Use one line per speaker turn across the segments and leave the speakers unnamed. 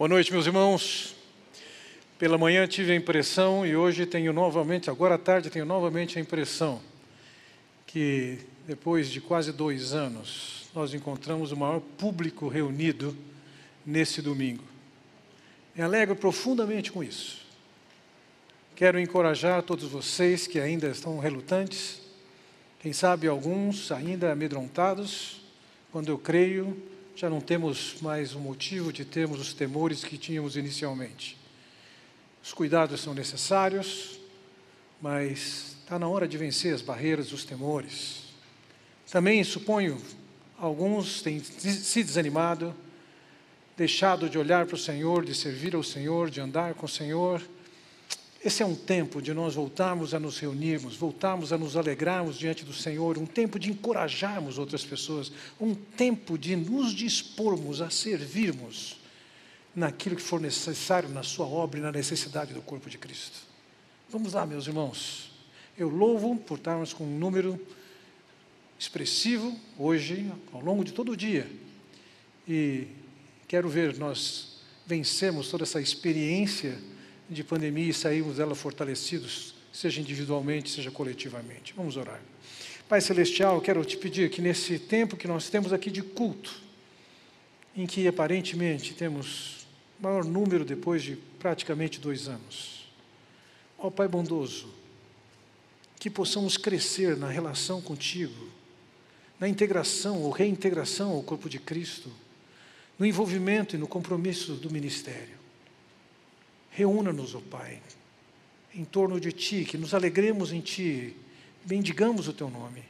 Boa noite, meus irmãos. Pela manhã tive a impressão e hoje tenho novamente, agora à tarde tenho novamente a impressão que depois de quase dois anos nós encontramos o maior público reunido nesse domingo. Me alegro profundamente com isso. Quero encorajar todos vocês que ainda estão relutantes, quem sabe alguns ainda amedrontados, quando eu creio já não temos mais o motivo de termos os temores que tínhamos inicialmente. Os cuidados são necessários, mas está na hora de vencer as barreiras dos temores. Também suponho alguns têm se desanimado, deixado de olhar para o Senhor, de servir ao Senhor, de andar com o Senhor esse é um tempo de nós voltarmos a nos reunirmos, voltarmos a nos alegrarmos diante do Senhor, um tempo de encorajarmos outras pessoas, um tempo de nos dispormos a servirmos naquilo que for necessário na sua obra e na necessidade do corpo de Cristo. Vamos lá, meus irmãos. Eu louvo por estarmos com um número expressivo hoje, ao longo de todo o dia. E quero ver nós vencermos toda essa experiência de pandemia e saímos dela fortalecidos, seja individualmente, seja coletivamente. Vamos orar. Pai Celestial, quero te pedir que nesse tempo que nós temos aqui de culto, em que aparentemente temos maior número depois de praticamente dois anos, ó Pai bondoso, que possamos crescer na relação contigo, na integração ou reintegração ao corpo de Cristo, no envolvimento e no compromisso do ministério. Reúna-nos, ó oh Pai, em torno de Ti, que nos alegremos em Ti, bendigamos o Teu nome.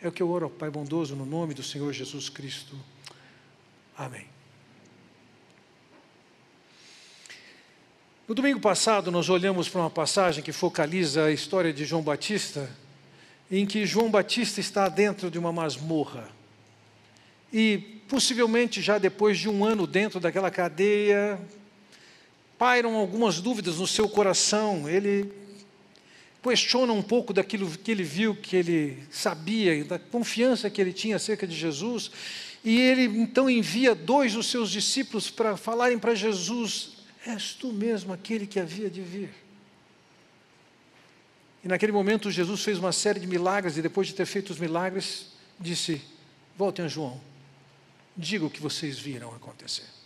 É o que eu oro, ó Pai bondoso, no nome do Senhor Jesus Cristo. Amém. No domingo passado, nós olhamos para uma passagem que focaliza a história de João Batista, em que João Batista está dentro de uma masmorra. E possivelmente já depois de um ano dentro daquela cadeia, pairam algumas dúvidas no seu coração, ele questiona um pouco daquilo que ele viu, que ele sabia, da confiança que ele tinha acerca de Jesus, e ele então envia dois dos seus discípulos para falarem para Jesus: És tu mesmo aquele que havia de vir. E naquele momento Jesus fez uma série de milagres, e depois de ter feito os milagres, disse: Voltem a João, diga o que vocês viram acontecer.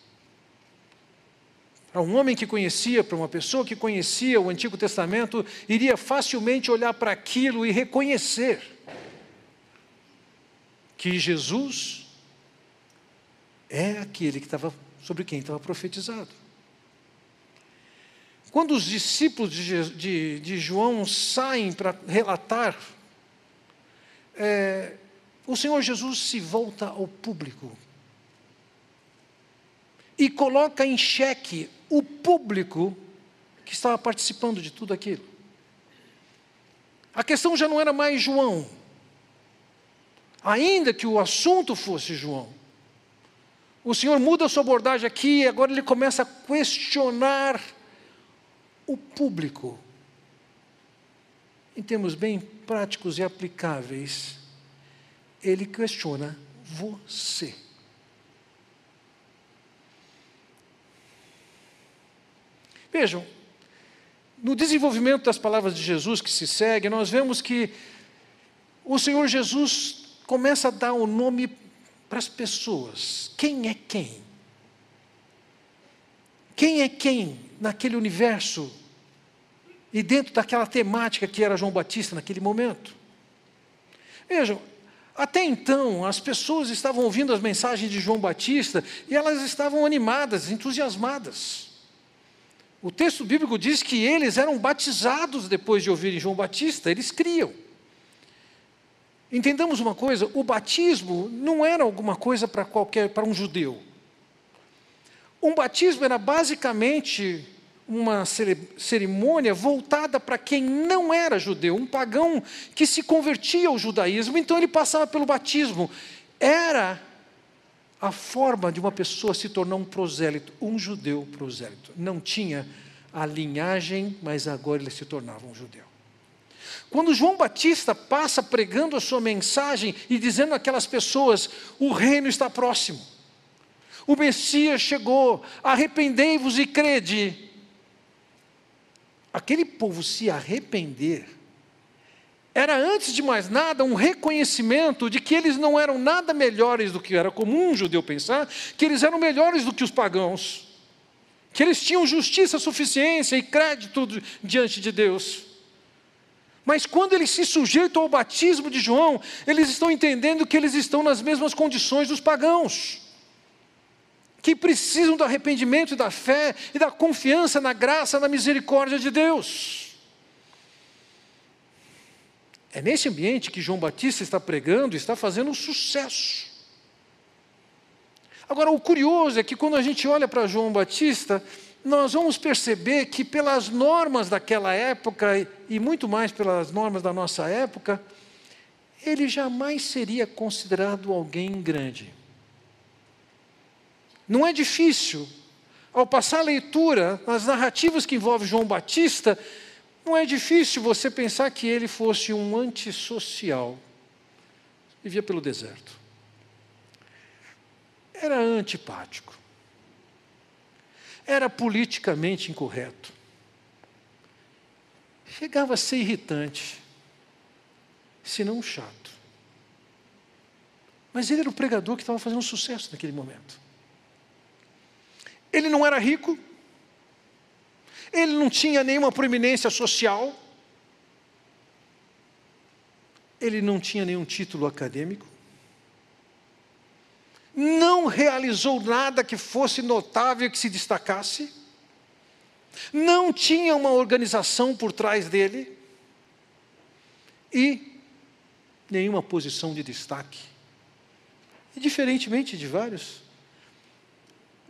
Para um homem que conhecia, para uma pessoa que conhecia o Antigo Testamento, iria facilmente olhar para aquilo e reconhecer que Jesus é aquele que estava sobre quem estava profetizado. Quando os discípulos de, de, de João saem para relatar, é, o Senhor Jesus se volta ao público e coloca em xeque o público que estava participando de tudo aquilo. A questão já não era mais João, ainda que o assunto fosse João. O Senhor muda a sua abordagem aqui e agora ele começa a questionar o público. Em termos bem práticos e aplicáveis, ele questiona você. Vejam, no desenvolvimento das palavras de Jesus que se segue, nós vemos que o Senhor Jesus começa a dar o um nome para as pessoas. Quem é quem? Quem é quem naquele universo e dentro daquela temática que era João Batista naquele momento? Vejam, até então as pessoas estavam ouvindo as mensagens de João Batista e elas estavam animadas, entusiasmadas. O texto bíblico diz que eles eram batizados depois de ouvirem João Batista, eles criam. Entendamos uma coisa, o batismo não era alguma coisa para qualquer para um judeu. Um batismo era basicamente uma cerimônia voltada para quem não era judeu, um pagão que se convertia ao judaísmo, então ele passava pelo batismo. Era a forma de uma pessoa se tornar um prosélito, um judeu prosélito. Não tinha a linhagem, mas agora ele se tornava um judeu. Quando João Batista passa pregando a sua mensagem e dizendo àquelas pessoas: o reino está próximo. O Messias chegou, arrependei-vos e crede. Aquele povo se arrepender era, antes de mais nada, um reconhecimento de que eles não eram nada melhores do que era comum um judeu pensar, que eles eram melhores do que os pagãos, que eles tinham justiça, suficiência e crédito diante de Deus. Mas quando eles se sujeitam ao batismo de João, eles estão entendendo que eles estão nas mesmas condições dos pagãos, que precisam do arrependimento e da fé e da confiança na graça, na misericórdia de Deus. É nesse ambiente que João Batista está pregando e está fazendo um sucesso. Agora, o curioso é que quando a gente olha para João Batista, nós vamos perceber que, pelas normas daquela época, e muito mais pelas normas da nossa época, ele jamais seria considerado alguém grande. Não é difícil, ao passar a leitura, nas narrativas que envolvem João Batista, não é difícil você pensar que ele fosse um antissocial. Vivia pelo deserto. Era antipático. Era politicamente incorreto. Chegava a ser irritante, se não chato. Mas ele era o pregador que estava fazendo sucesso naquele momento. Ele não era rico, ele não tinha nenhuma proeminência social, ele não tinha nenhum título acadêmico, não realizou nada que fosse notável, que se destacasse, não tinha uma organização por trás dele. E nenhuma posição de destaque. E diferentemente de vários,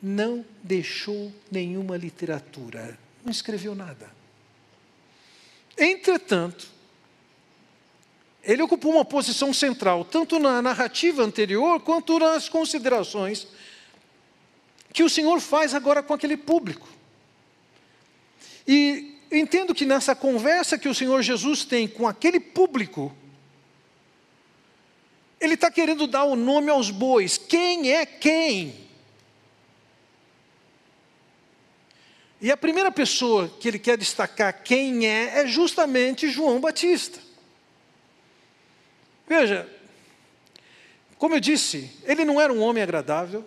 não deixou nenhuma literatura, não escreveu nada. Entretanto, ele ocupou uma posição central, tanto na narrativa anterior, quanto nas considerações que o Senhor faz agora com aquele público. E entendo que nessa conversa que o Senhor Jesus tem com aquele público, ele está querendo dar o nome aos bois. Quem é quem? E a primeira pessoa que ele quer destacar quem é, é justamente João Batista. Veja, como eu disse, ele não era um homem agradável,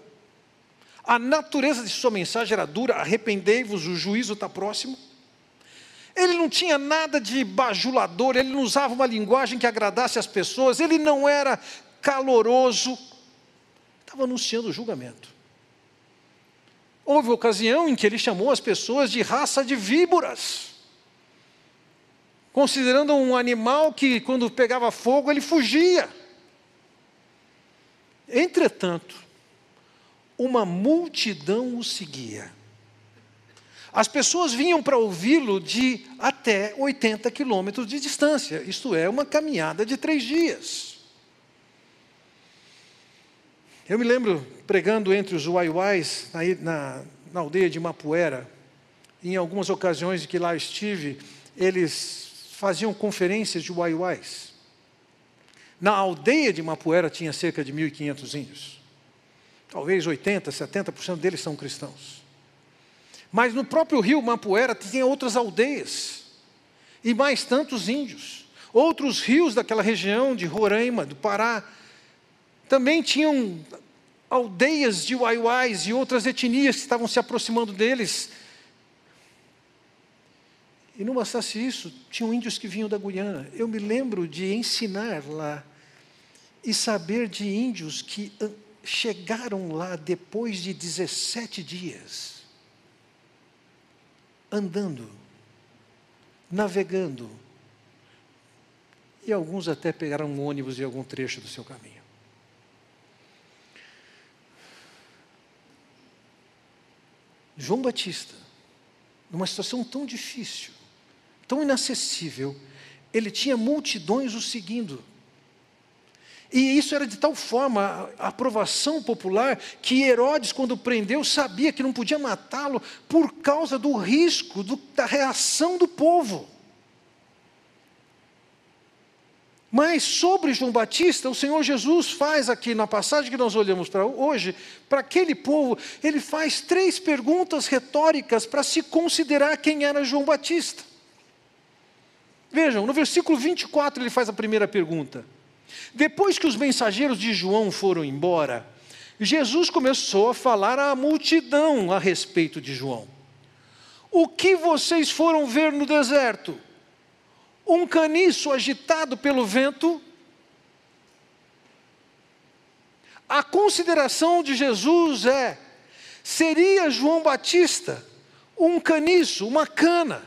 a natureza de sua mensagem era dura, arrependei-vos, o juízo está próximo. Ele não tinha nada de bajulador, ele não usava uma linguagem que agradasse as pessoas, ele não era caloroso, estava anunciando o julgamento. Houve ocasião em que ele chamou as pessoas de raça de víboras, considerando um animal que, quando pegava fogo, ele fugia. Entretanto, uma multidão o seguia. As pessoas vinham para ouvi-lo de até 80 quilômetros de distância, isto é, uma caminhada de três dias. Eu me lembro pregando entre os Uaiuais, na, na, na aldeia de Mapuera, em algumas ocasiões em que lá estive, eles faziam conferências de Uaiuais. Na aldeia de Mapuera tinha cerca de 1.500 índios. Talvez 80%, 70% deles são cristãos. Mas no próprio rio Mapuera tinha outras aldeias, e mais tantos índios. Outros rios daquela região de Roraima, do Pará, também tinham aldeias de Uaiuais e outras etnias que estavam se aproximando deles. E não bastasse isso, tinham índios que vinham da Guiana. Eu me lembro de ensinar lá e saber de índios que chegaram lá depois de 17 dias, andando, navegando, e alguns até pegaram um ônibus em algum trecho do seu caminho. João Batista, numa situação tão difícil, tão inacessível, ele tinha multidões o seguindo. E isso era de tal forma a aprovação popular que Herodes, quando prendeu, sabia que não podia matá-lo por causa do risco do, da reação do povo.
Mas sobre João Batista, o Senhor Jesus faz aqui na passagem que nós olhamos para hoje, para aquele povo, ele faz três perguntas retóricas para se considerar quem era João Batista. Vejam, no versículo 24 ele faz a primeira pergunta. Depois que os mensageiros de João foram embora, Jesus começou a falar à multidão a respeito de João. O que vocês foram ver no deserto? Um caniço agitado pelo vento? A consideração de Jesus é: seria João Batista um caniço, uma cana,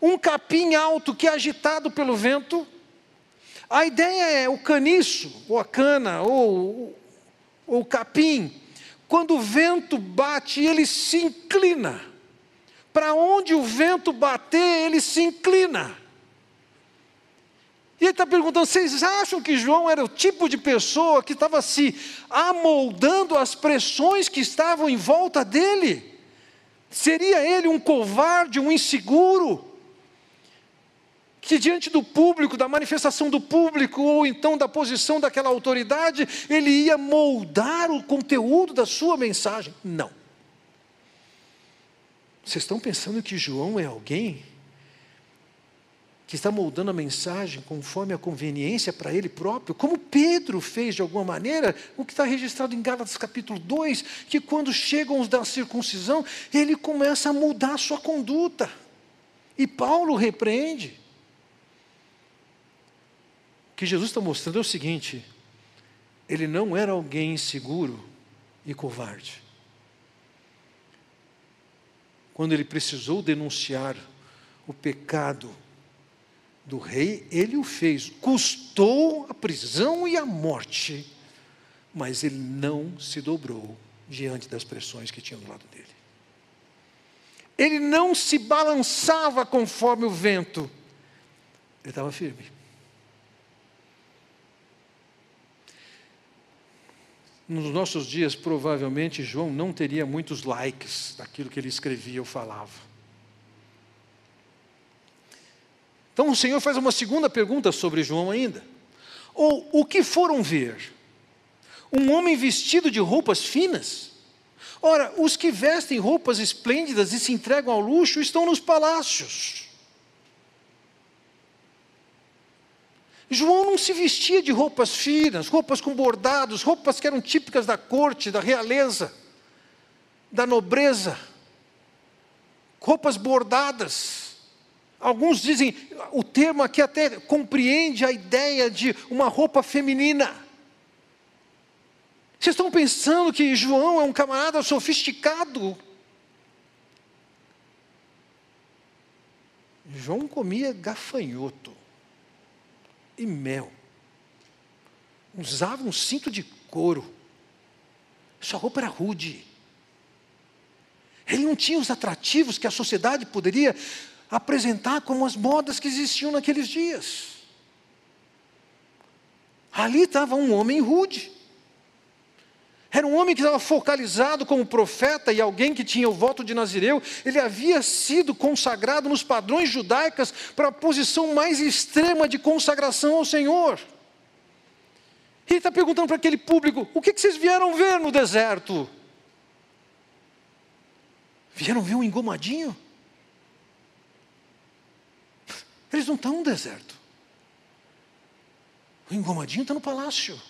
um capim alto que é agitado pelo vento? A ideia é o caniço, ou a cana, ou, ou o capim, quando o vento bate, ele se inclina. Para onde o vento bater, ele se inclina. E ele está perguntando: vocês acham que João era o tipo de pessoa que estava se amoldando às pressões que estavam em volta dele? Seria ele um covarde, um inseguro? Que diante do público, da manifestação do público, ou então da posição daquela autoridade, ele ia moldar o conteúdo da sua mensagem? Não. Vocês estão pensando que João é alguém que está moldando a mensagem conforme a conveniência para ele próprio, como Pedro fez de alguma maneira, o que está registrado em Gálatas capítulo 2, que quando chegam os da circuncisão, ele começa a mudar a sua conduta. E Paulo repreende. O que Jesus está mostrando é o seguinte: ele não era alguém inseguro e covarde quando ele precisou denunciar o pecado do rei, ele o fez, custou a prisão e a morte, mas ele não se dobrou diante das pressões que tinham do lado dele. Ele não se balançava conforme o vento, ele estava firme. nos nossos dias, provavelmente, João não teria muitos likes daquilo que ele escrevia ou falava. Então o Senhor faz uma segunda pergunta sobre João ainda. Ou o que foram ver? Um homem vestido de roupas finas? Ora, os que vestem roupas esplêndidas e se entregam ao luxo estão nos palácios. João não se vestia de roupas finas, roupas com bordados, roupas que eram típicas da corte, da realeza, da nobreza, roupas bordadas. Alguns dizem, o termo aqui até compreende a ideia de uma roupa feminina. Vocês estão pensando que João é um camarada sofisticado? João comia gafanhoto e mel. Usava um cinto de couro. Sua roupa era rude. Ele não tinha os atrativos que a sociedade poderia apresentar como as modas que existiam naqueles dias. Ali estava um homem rude. Era um homem que estava focalizado como profeta e alguém que tinha o voto de Nazireu. Ele havia sido consagrado nos padrões judaicos para a posição mais extrema de consagração ao Senhor. Ele está perguntando para aquele público: o que, que vocês vieram ver no deserto? Vieram ver um engomadinho? Eles não estão no deserto. O engomadinho está no palácio.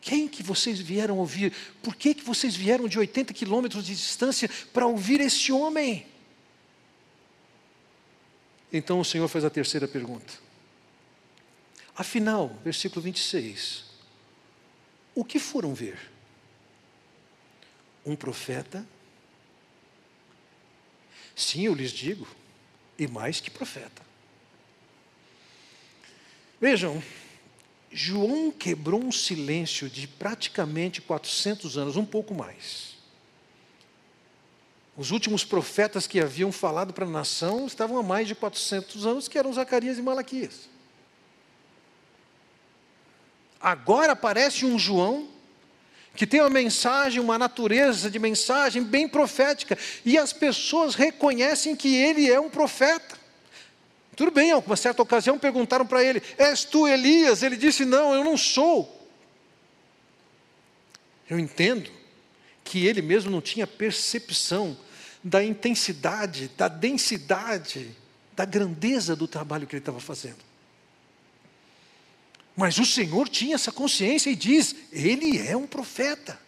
Quem que vocês vieram ouvir? Por que, que vocês vieram de 80 quilômetros de distância para ouvir esse homem? Então o Senhor faz a terceira pergunta. Afinal, versículo 26. O que foram ver? Um profeta? Sim, eu lhes digo, e mais que profeta. Vejam, João quebrou um silêncio de praticamente 400 anos, um pouco mais. Os últimos profetas que haviam falado para a nação estavam há mais de 400 anos, que eram Zacarias e Malaquias. Agora aparece um João que tem uma mensagem, uma natureza de mensagem bem profética, e as pessoas reconhecem que ele é um profeta Tudo bem, em uma certa ocasião perguntaram para ele: És tu Elias? Ele disse: Não, eu não sou. Eu entendo que ele mesmo não tinha percepção da intensidade, da densidade, da grandeza do trabalho que ele estava fazendo. Mas o Senhor tinha essa consciência e diz: Ele é um profeta.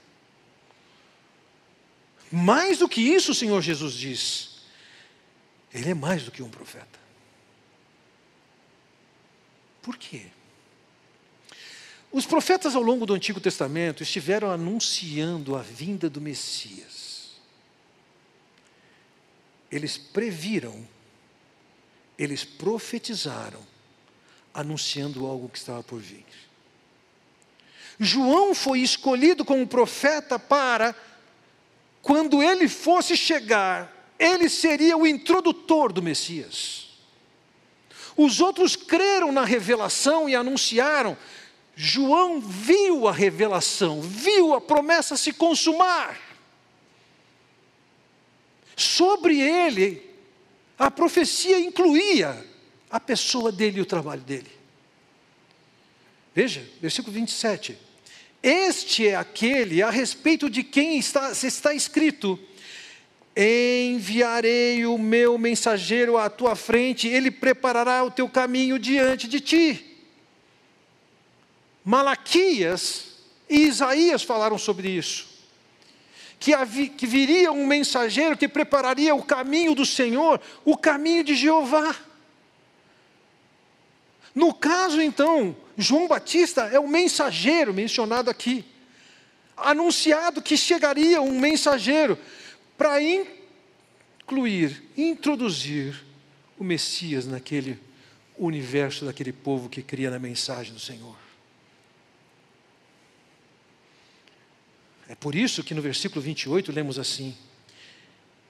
Mais do que isso, o Senhor Jesus diz: Ele é mais do que um profeta. Por quê? Os profetas ao longo do Antigo Testamento estiveram anunciando a vinda do Messias. Eles previram, eles profetizaram, anunciando algo que estava por vir. João foi escolhido como profeta para, quando ele fosse chegar, ele seria o introdutor do Messias. Os outros creram na revelação e anunciaram. João viu a revelação, viu a promessa se consumar. Sobre ele, a profecia incluía a pessoa dele e o trabalho dele. Veja, versículo 27. Este é aquele a respeito de quem está, está escrito: Enviarei o meu mensageiro à tua frente, ele preparará o teu caminho diante de ti. Malaquias e Isaías falaram sobre isso. Que, havia, que viria um mensageiro que prepararia o caminho do Senhor, o caminho de Jeová. No caso, então, João Batista é o mensageiro mencionado aqui. Anunciado que chegaria um mensageiro para incluir, introduzir o Messias naquele universo daquele povo que cria na mensagem do Senhor. É por isso que no versículo 28 lemos assim: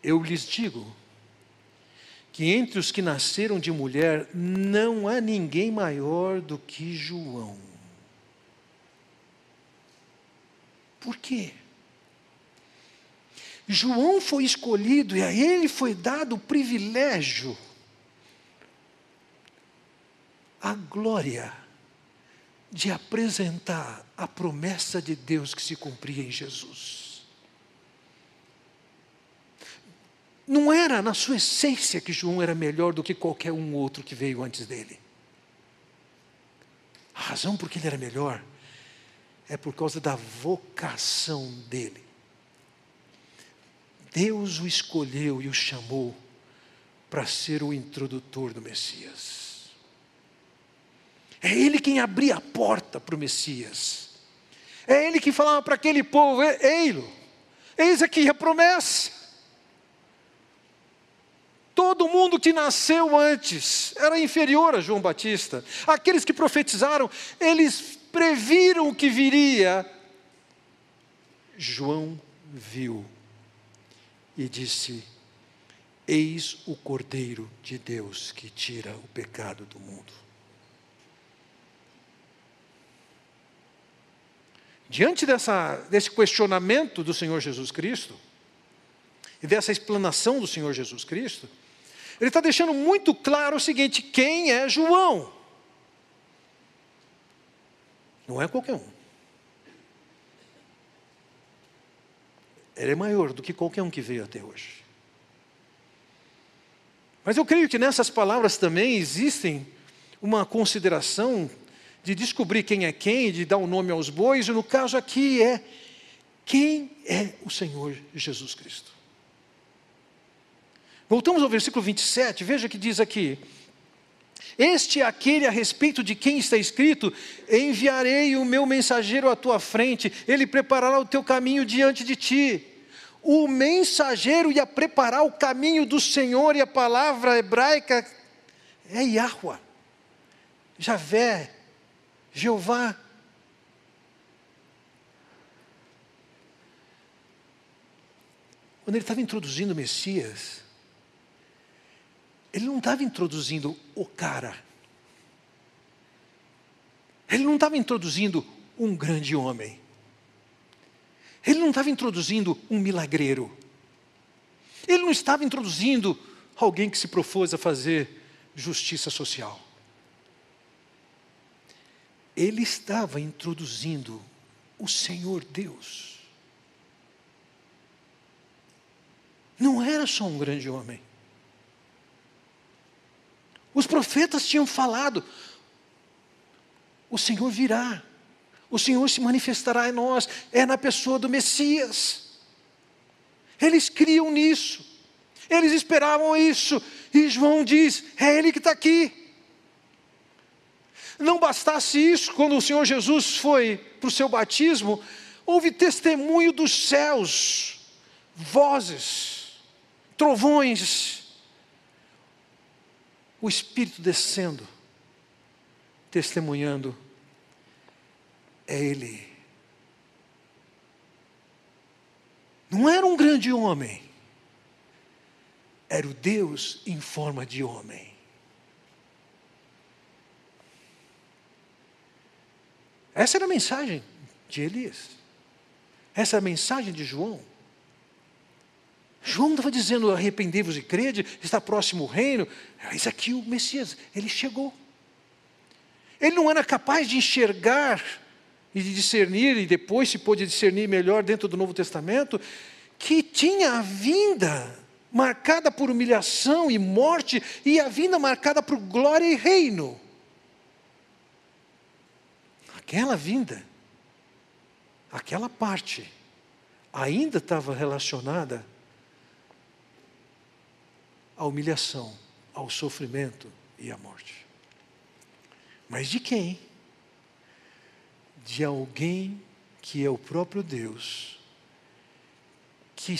Eu lhes digo, que entre os que nasceram de mulher não há ninguém maior do que João. Por quê? João foi escolhido e a ele foi dado o privilégio, a glória de apresentar a promessa de Deus que se cumpria em Jesus. Não era na sua essência que João era melhor do que qualquer um outro que veio antes dele. A razão por que ele era melhor é por causa da vocação dele. Deus o escolheu e o chamou para ser o introdutor do Messias. É ele quem abria a porta para o Messias. É ele que falava para aquele povo: Ei-lo, eis aqui a promessa. Todo mundo que nasceu antes era inferior a João Batista. Aqueles que profetizaram, eles previram o que viria. João viu e disse: Eis o Cordeiro de Deus que tira o pecado do mundo. Diante dessa, desse questionamento do Senhor Jesus Cristo, e dessa explanação do Senhor Jesus Cristo, ele está deixando muito claro o seguinte: quem é João? Não é qualquer um. Ele é maior do que qualquer um que veio até hoje. Mas eu creio que nessas palavras também existem uma consideração de descobrir quem é quem, de dar o um nome aos bois, e no caso aqui é quem é o Senhor Jesus Cristo. Voltamos ao versículo 27, veja que diz aqui: Este é aquele a respeito de quem está escrito: Enviarei o meu mensageiro à tua frente, ele preparará o teu caminho diante de ti. O mensageiro ia preparar o caminho do Senhor, e a palavra hebraica é Yahweh, Javé, Jeová. Quando ele estava introduzindo o Messias, ele não estava introduzindo o cara. Ele não estava introduzindo um grande homem. Ele não estava introduzindo um milagreiro. Ele não estava introduzindo alguém que se propôs a fazer justiça social. Ele estava introduzindo o Senhor Deus. Não era só um grande homem. Os profetas tinham falado: o Senhor virá, o Senhor se manifestará em nós, é na pessoa do Messias. Eles criam nisso, eles esperavam isso, e João diz: é Ele que está aqui. Não bastasse isso, quando o Senhor Jesus foi para o seu batismo, houve testemunho dos céus, vozes, trovões, o Espírito descendo, testemunhando, é Ele. Não era um grande homem, era o Deus em forma de homem. Essa era a mensagem de Elias. Essa é a mensagem de João. João estava dizendo: arrependei-vos e crede, está próximo o reino. Eis aqui o Messias, ele chegou. Ele não era capaz de enxergar e de discernir, e depois se pôde discernir melhor dentro do Novo Testamento, que tinha a vinda marcada por humilhação e morte, e a vinda marcada por glória e reino. Aquela vinda, aquela parte, ainda estava relacionada à humilhação, ao sofrimento e à morte. Mas de quem? De alguém que é o próprio Deus, que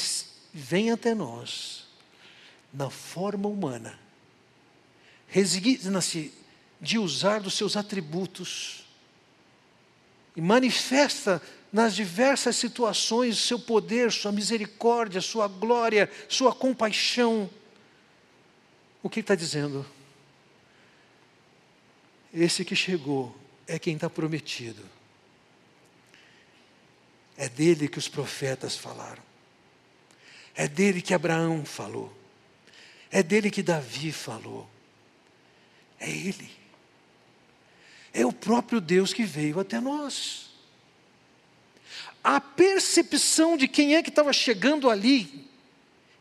vem até nós na forma humana, resigna-se de usar dos seus atributos e manifesta nas diversas situações seu poder, sua misericórdia, sua glória, sua compaixão. O que está dizendo? Esse que chegou é quem está prometido. É dele que os profetas falaram. É dele que Abraão falou. É dele que Davi falou. É ele. É o próprio Deus que veio até nós. A percepção de quem é que estava chegando ali,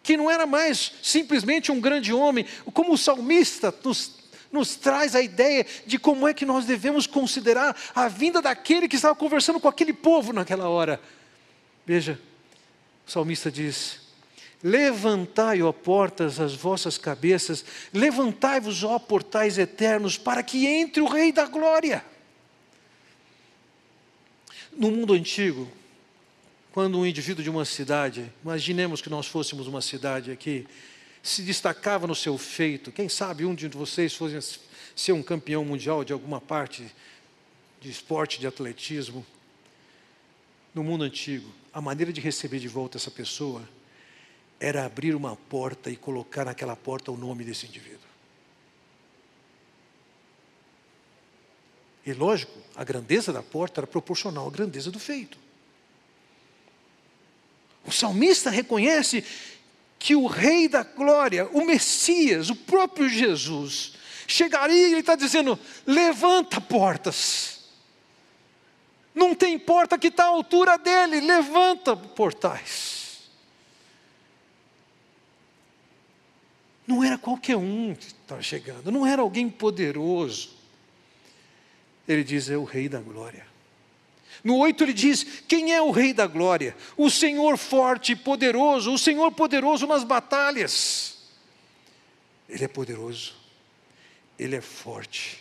que não era mais simplesmente um grande homem, como o salmista nos, nos traz a ideia de como é que nós devemos considerar a vinda daquele que estava conversando com aquele povo naquela hora. Veja, o salmista diz: Levantai, ó portas, as vossas cabeças, levantai-vos, ó portais eternos, para que entre o Rei da Glória. No mundo antigo, quando um indivíduo de uma cidade, imaginemos que nós fôssemos uma cidade aqui, se destacava no seu feito, quem sabe um de vocês fosse ser um campeão mundial de alguma parte de esporte, de atletismo, no mundo antigo, a maneira de receber de volta essa pessoa era abrir uma porta e colocar naquela porta o nome desse indivíduo. E lógico, a grandeza da porta era proporcional à grandeza do feito. O salmista reconhece que o Rei da Glória, o Messias, o próprio Jesus, chegaria e ele está dizendo: levanta portas. Não tem porta que está à altura dele, levanta portais. Não era qualquer um que estava chegando, não era alguém poderoso. Ele diz: é o Rei da Glória. No 8 ele diz: Quem é o Rei da Glória? O Senhor forte e poderoso, o Senhor poderoso nas batalhas. Ele é poderoso, ele é forte.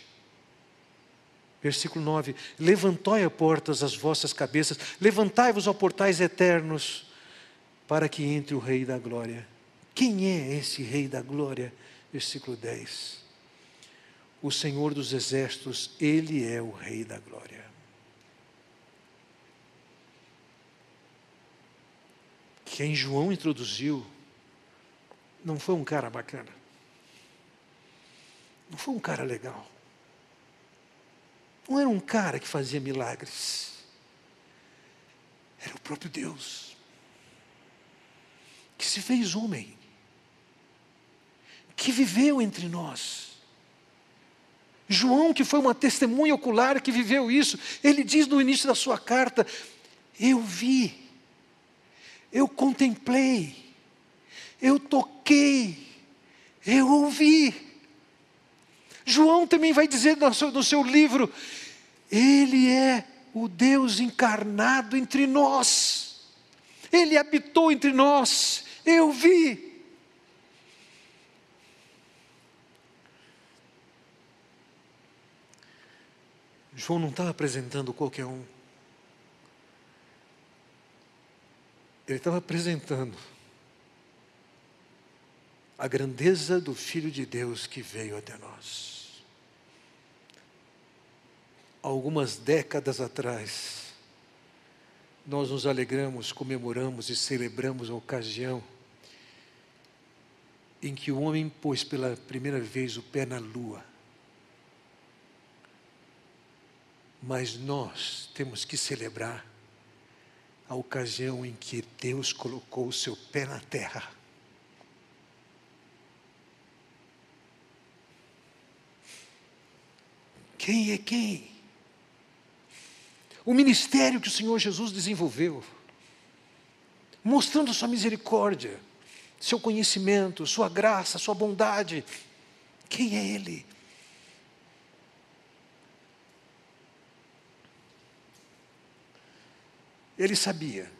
Versículo 9: Levantai a portas as vossas cabeças, levantai-vos a portais eternos, para que entre o Rei da Glória. Quem é esse Rei da Glória? Versículo 10. O Senhor dos Exércitos, Ele é o Rei da Glória. Quem João introduziu não foi um cara bacana. Não foi um cara legal. Não era um cara que fazia milagres. Era o próprio Deus que se fez homem que viveu entre nós, João, que foi uma testemunha ocular que viveu isso, ele diz no início da sua carta: Eu vi, eu contemplei, eu toquei, eu ouvi. João também vai dizer no seu, no seu livro: Ele é o Deus encarnado entre nós, Ele habitou entre nós, eu vi. João não estava apresentando qualquer um. Ele estava apresentando a grandeza do Filho de Deus que veio até nós. Algumas décadas atrás, nós nos alegramos, comemoramos e celebramos a ocasião em que o homem pôs pela primeira vez o pé na lua. Mas nós temos que celebrar a ocasião em que Deus colocou o seu pé na terra. Quem é quem? O ministério que o Senhor Jesus desenvolveu, mostrando sua misericórdia, seu conhecimento, sua graça, sua bondade. Quem é Ele? Ele sabia,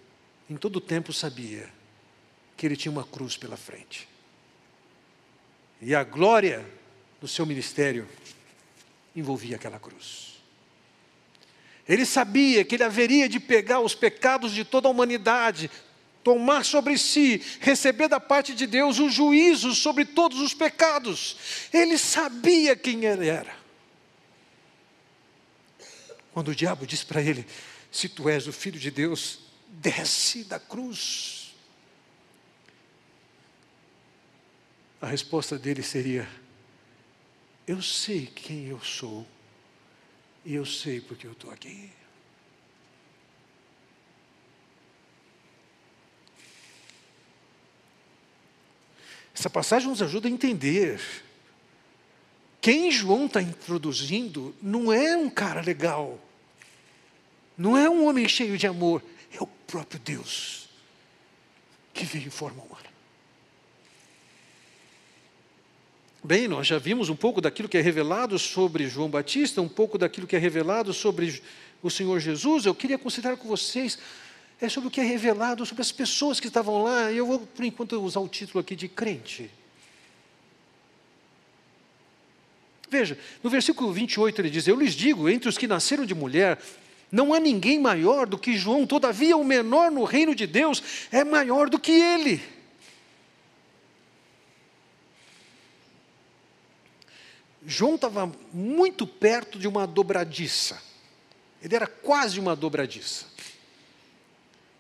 em todo o tempo sabia, que ele tinha uma cruz pela frente. E a glória do seu ministério envolvia aquela cruz. Ele sabia que ele haveria de pegar os pecados de toda a humanidade, tomar sobre si, receber da parte de Deus o juízo sobre todos os pecados. Ele sabia quem ele era. Quando o diabo disse para ele: se tu és o filho de Deus, desce da cruz. A resposta dele seria: Eu sei quem eu sou, e eu sei porque eu estou aqui. Essa passagem nos ajuda a entender. Quem João está introduzindo não é um cara legal. Não é um homem cheio de amor, é o próprio Deus que veio em forma humana. Bem, nós já vimos um pouco daquilo que é revelado sobre João Batista, um pouco daquilo que é revelado sobre o Senhor Jesus. Eu queria considerar com vocês é sobre o que é revelado sobre as pessoas que estavam lá. Eu vou, por enquanto, usar o título aqui de crente. Veja, no versículo 28 ele diz: Eu lhes digo, entre os que nasceram de mulher, não há ninguém maior do que João, todavia o menor no reino de Deus é maior do que ele. João estava muito perto de uma dobradiça. Ele era quase uma dobradiça.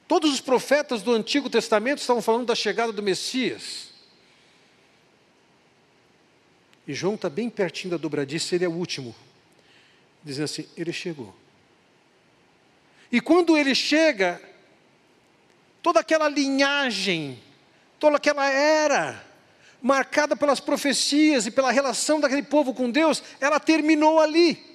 Todos os profetas do Antigo Testamento estavam falando da chegada do Messias. E João está bem pertinho da dobradiça, ele é o último. Dizendo assim: ele chegou. E quando ele chega, toda aquela linhagem, toda aquela era, marcada pelas profecias e pela relação daquele povo com Deus, ela terminou ali.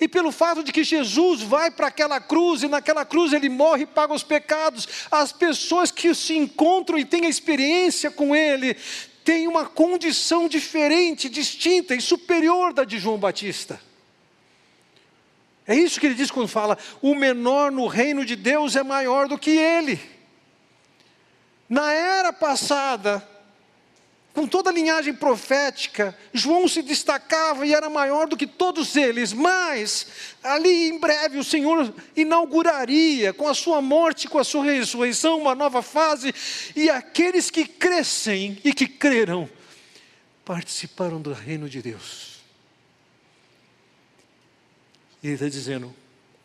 E pelo fato de que Jesus vai para aquela cruz e naquela cruz ele morre e paga os pecados, as pessoas que se encontram e têm a experiência com ele têm uma condição diferente, distinta e superior da de João Batista. É isso que ele diz quando fala: o menor no reino de Deus é maior do que ele. Na era passada, com toda a linhagem profética, João se destacava e era maior do que todos eles, mas ali em breve o Senhor inauguraria, com a sua morte, com a sua ressurreição, uma nova fase, e aqueles que crescem e que creram participaram do reino de Deus. Ele está dizendo: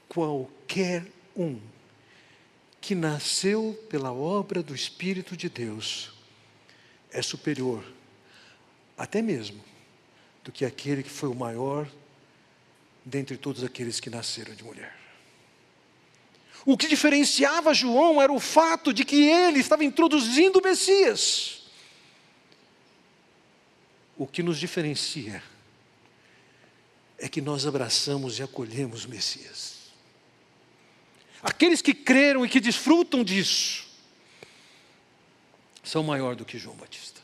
qualquer um que nasceu pela obra do Espírito de Deus é superior, até mesmo, do que aquele que foi o maior dentre todos aqueles que nasceram de mulher. O que diferenciava João era o fato de que ele estava introduzindo o Messias. O que nos diferencia é que nós abraçamos e acolhemos o Messias. Aqueles que creram e que desfrutam disso são maior do que João Batista.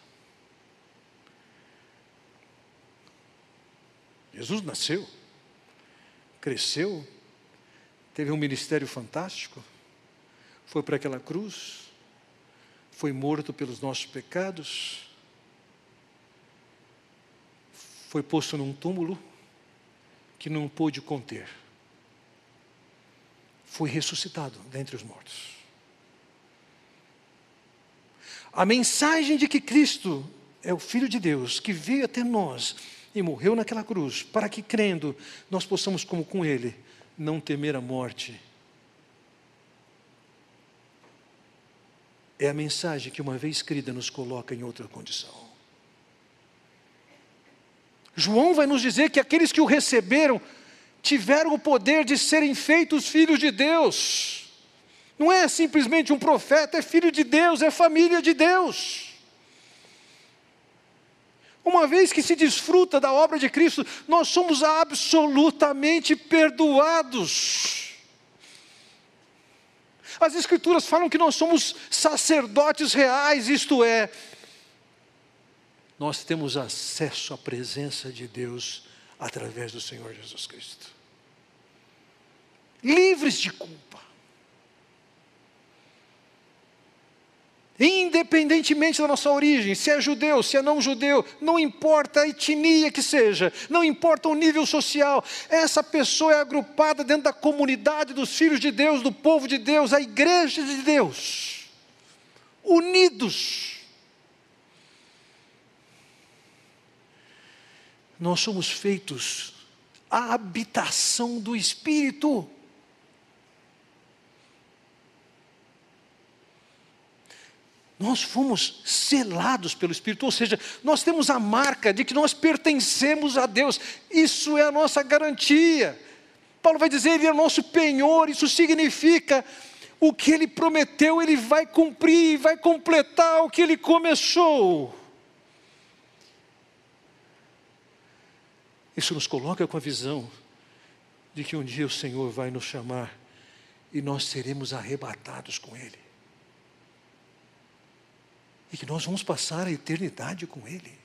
Jesus nasceu, cresceu, teve um ministério fantástico, foi para aquela cruz, foi morto pelos nossos pecados, foi posto num túmulo que não pôde conter. Foi ressuscitado dentre os mortos. A mensagem de que Cristo é o Filho de Deus, que veio até nós e morreu naquela cruz, para que crendo nós possamos, como com Ele, não temer a morte. É a mensagem que, uma vez crida, nos coloca em outra condição. João vai nos dizer que aqueles que o receberam tiveram o poder de serem feitos filhos de Deus. Não é simplesmente um profeta, é filho de Deus, é família de Deus. Uma vez que se desfruta da obra de Cristo, nós somos absolutamente perdoados. As Escrituras falam que nós somos sacerdotes reais, isto é, nós temos acesso à presença de Deus através do Senhor Jesus Cristo. Livres de culpa. Independentemente da nossa origem, se é judeu, se é não judeu, não importa a etnia que seja, não importa o nível social, essa pessoa é agrupada dentro da comunidade dos filhos de Deus, do povo de Deus, a igreja de Deus, unidos nós somos feitos a habitação do Espírito. Nós fomos selados pelo Espírito, ou seja, nós temos a marca de que nós pertencemos a Deus, isso é a nossa garantia. Paulo vai dizer, Ele é nosso penhor, isso significa o que Ele prometeu, Ele vai cumprir, vai completar o que Ele começou. Isso nos coloca com a visão de que um dia o Senhor vai nos chamar e nós seremos arrebatados com Ele. E que nós vamos passar a eternidade com Ele.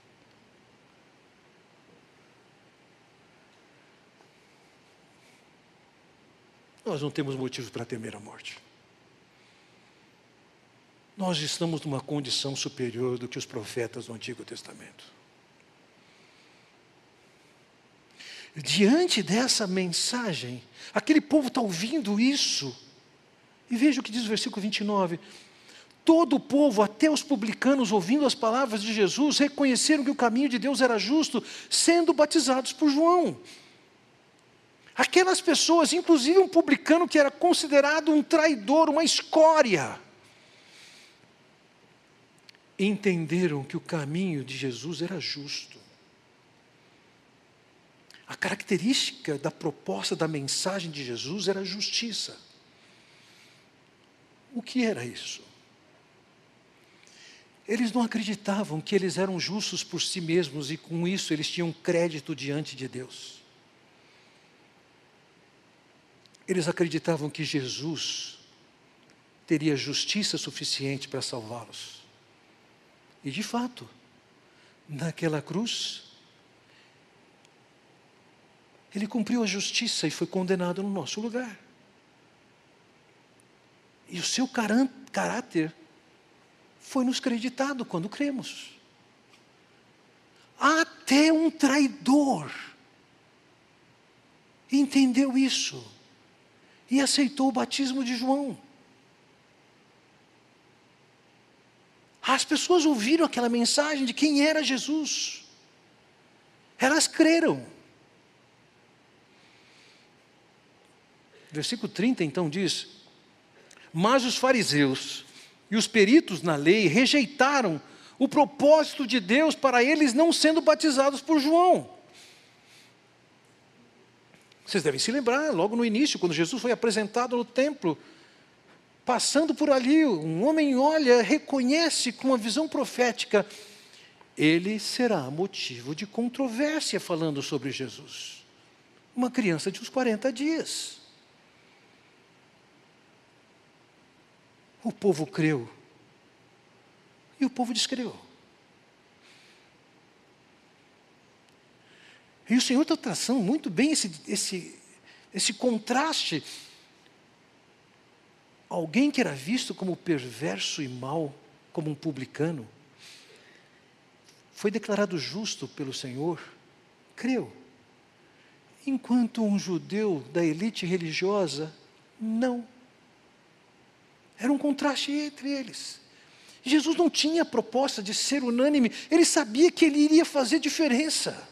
Nós não temos motivos para temer a morte. Nós estamos numa condição superior do que os profetas do Antigo Testamento. Diante dessa mensagem, aquele povo está ouvindo isso. E veja o que diz o versículo 29. Todo o povo, até os publicanos, ouvindo as palavras de Jesus, reconheceram que o caminho de Deus era justo, sendo batizados por João. Aquelas pessoas, inclusive um publicano que era considerado um traidor, uma escória, entenderam que o caminho de Jesus era justo. A característica da proposta da mensagem de Jesus era justiça. O que era isso? Eles não acreditavam que eles eram justos por si mesmos e com isso eles tinham crédito diante de Deus. Eles acreditavam que Jesus teria justiça suficiente para salvá-los. E de fato, naquela cruz, ele cumpriu a justiça e foi condenado no nosso lugar. E o seu caráter foi nos creditado quando cremos. Até um traidor entendeu isso e aceitou o batismo de João. As pessoas ouviram aquela mensagem de quem era Jesus. Elas creram. Versículo 30 então diz: Mas os fariseus e os peritos na lei rejeitaram o propósito de Deus para eles não sendo batizados por João. Vocês devem se lembrar, logo no início, quando Jesus foi apresentado no templo, passando por ali, um homem olha, reconhece com uma visão profética, ele será motivo de controvérsia falando sobre Jesus. uma criança de uns 40 dias. O povo creu. E o povo descreu. E o Senhor está traçando muito bem esse, esse, esse contraste. Alguém que era visto como perverso e mau, como um publicano, foi declarado justo pelo Senhor, creu. Enquanto um judeu da elite religiosa, não. Era um contraste entre eles. Jesus não tinha a proposta de ser unânime, ele sabia que ele iria fazer diferença.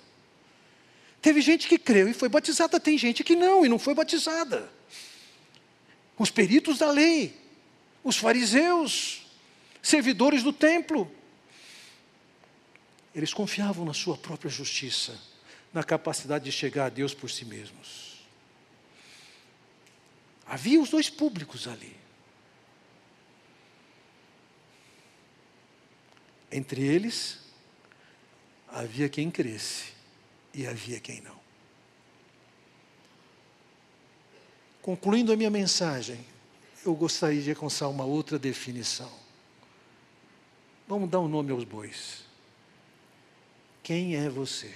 Teve gente que creu e foi batizada, tem gente que não e não foi batizada. Os peritos da lei, os fariseus, servidores do templo, eles confiavam na sua própria justiça, na capacidade de chegar a Deus por si mesmos. Havia os dois públicos ali. Entre eles, havia quem cresce e havia quem não. Concluindo a minha mensagem, eu gostaria de alcançar uma outra definição. Vamos dar um nome aos bois. Quem é você?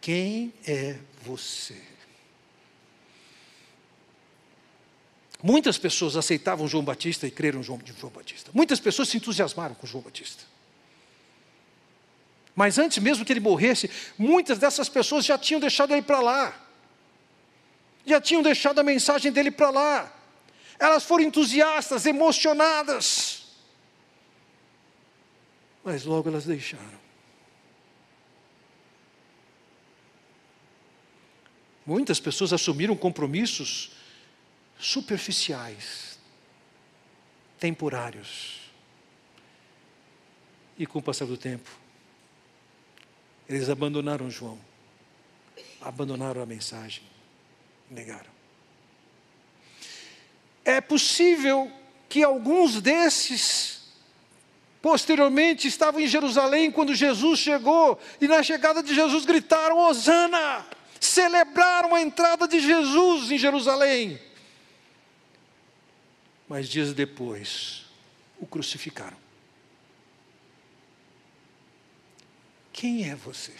Quem é você? Muitas pessoas aceitavam João Batista e creram em João, João Batista. Muitas pessoas se entusiasmaram com João Batista. Mas antes mesmo que ele morresse, muitas dessas pessoas já tinham deixado ele para lá. Já tinham deixado a mensagem dele para lá. Elas foram entusiastas, emocionadas. Mas logo elas deixaram. Muitas pessoas assumiram compromissos superficiais, temporários. E com o passar do tempo, eles abandonaram João, abandonaram a mensagem, negaram. É possível que alguns desses, posteriormente, estavam em Jerusalém quando Jesus chegou, e na chegada de Jesus gritaram: Hosana! Celebraram a entrada de Jesus em Jerusalém. Mas dias depois, o crucificaram. Quem é você?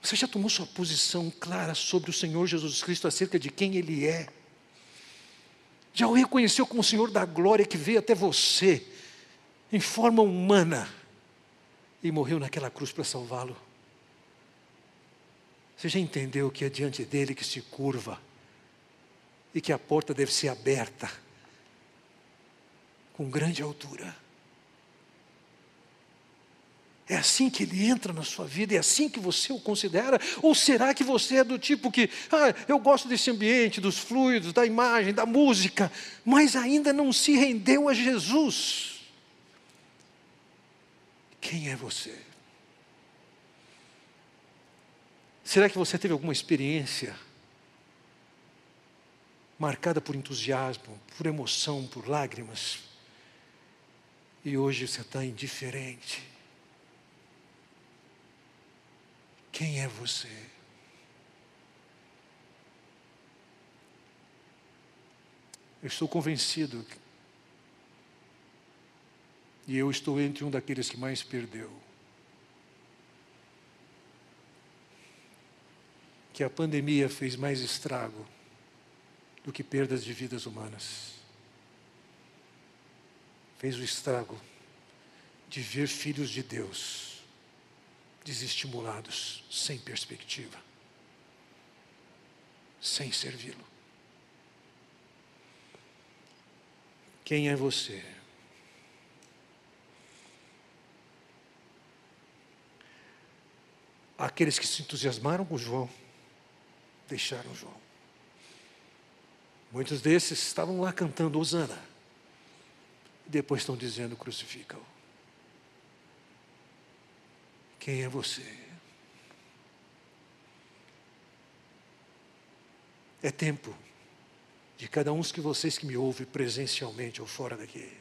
Você já tomou sua posição clara sobre o Senhor Jesus Cristo acerca de quem Ele é? Já o reconheceu como o Senhor da glória que veio até você, em forma humana, e morreu naquela cruz para salvá-lo? Você já entendeu que é diante dele que se curva e que a porta deve ser aberta com grande altura? É assim que ele entra na sua vida? É assim que você o considera? Ou será que você é do tipo que, ah, eu gosto desse ambiente, dos fluidos, da imagem, da música, mas ainda não se rendeu a Jesus? Quem é você? Será que você teve alguma experiência marcada por entusiasmo, por emoção, por lágrimas, e hoje você está indiferente? Quem é você? Eu estou convencido, e eu estou entre um daqueles que mais perdeu, que a pandemia fez mais estrago do que perdas de vidas humanas. Fez o estrago de ver filhos de Deus desestimulados, sem perspectiva, sem servi-lo. Quem é você? Aqueles que se entusiasmaram com João, deixaram João. Muitos desses estavam lá cantando Osana. E depois estão dizendo crucifica-o. Quem é você? É tempo de cada um de vocês que me ouve presencialmente ou fora daqui,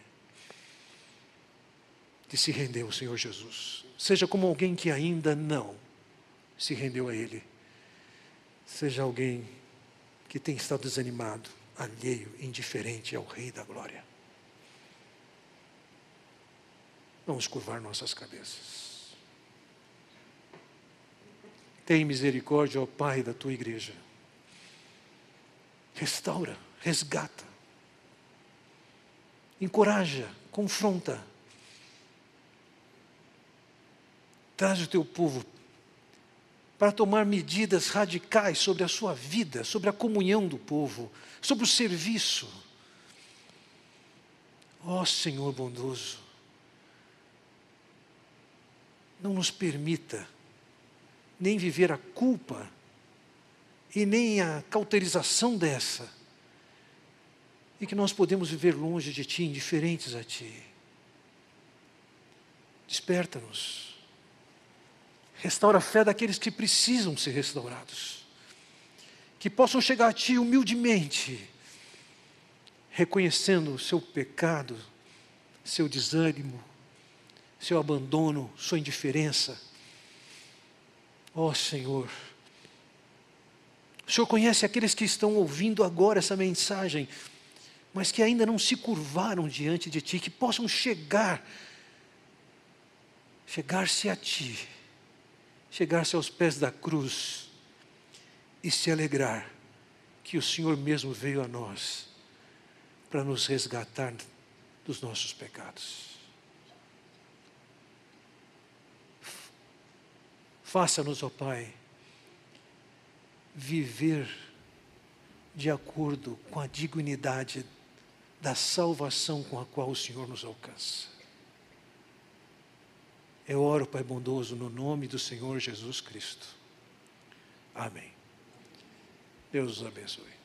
de se render ao Senhor Jesus. Seja como alguém que ainda não se rendeu a Ele. Seja alguém que tem estado desanimado, alheio, indiferente ao Rei da Glória. Vamos curvar nossas cabeças. Tem misericórdia, ó Pai, da tua igreja. Restaura, resgata, encoraja, confronta. Traz o teu povo para tomar medidas radicais sobre a sua vida, sobre a comunhão do povo, sobre o serviço. Ó oh, Senhor bondoso, não nos permita nem viver a culpa e nem a cauterização dessa, e que nós podemos viver longe de Ti, indiferentes a Ti. Desperta-nos, restaura a fé daqueles que precisam ser restaurados, que possam chegar a Ti humildemente, reconhecendo o seu pecado, seu desânimo, seu abandono, sua indiferença. Ó oh, Senhor, o Senhor conhece aqueles que estão ouvindo agora essa mensagem, mas que ainda não se curvaram diante de Ti, que possam chegar, chegar-se a Ti, chegar-se aos pés da cruz e se alegrar que o Senhor mesmo veio a nós para nos resgatar dos nossos pecados. Faça-nos, ó Pai, viver de acordo com a dignidade da salvação com a qual o Senhor nos alcança. Eu oro, Pai bondoso, no nome do Senhor Jesus Cristo. Amém. Deus os abençoe.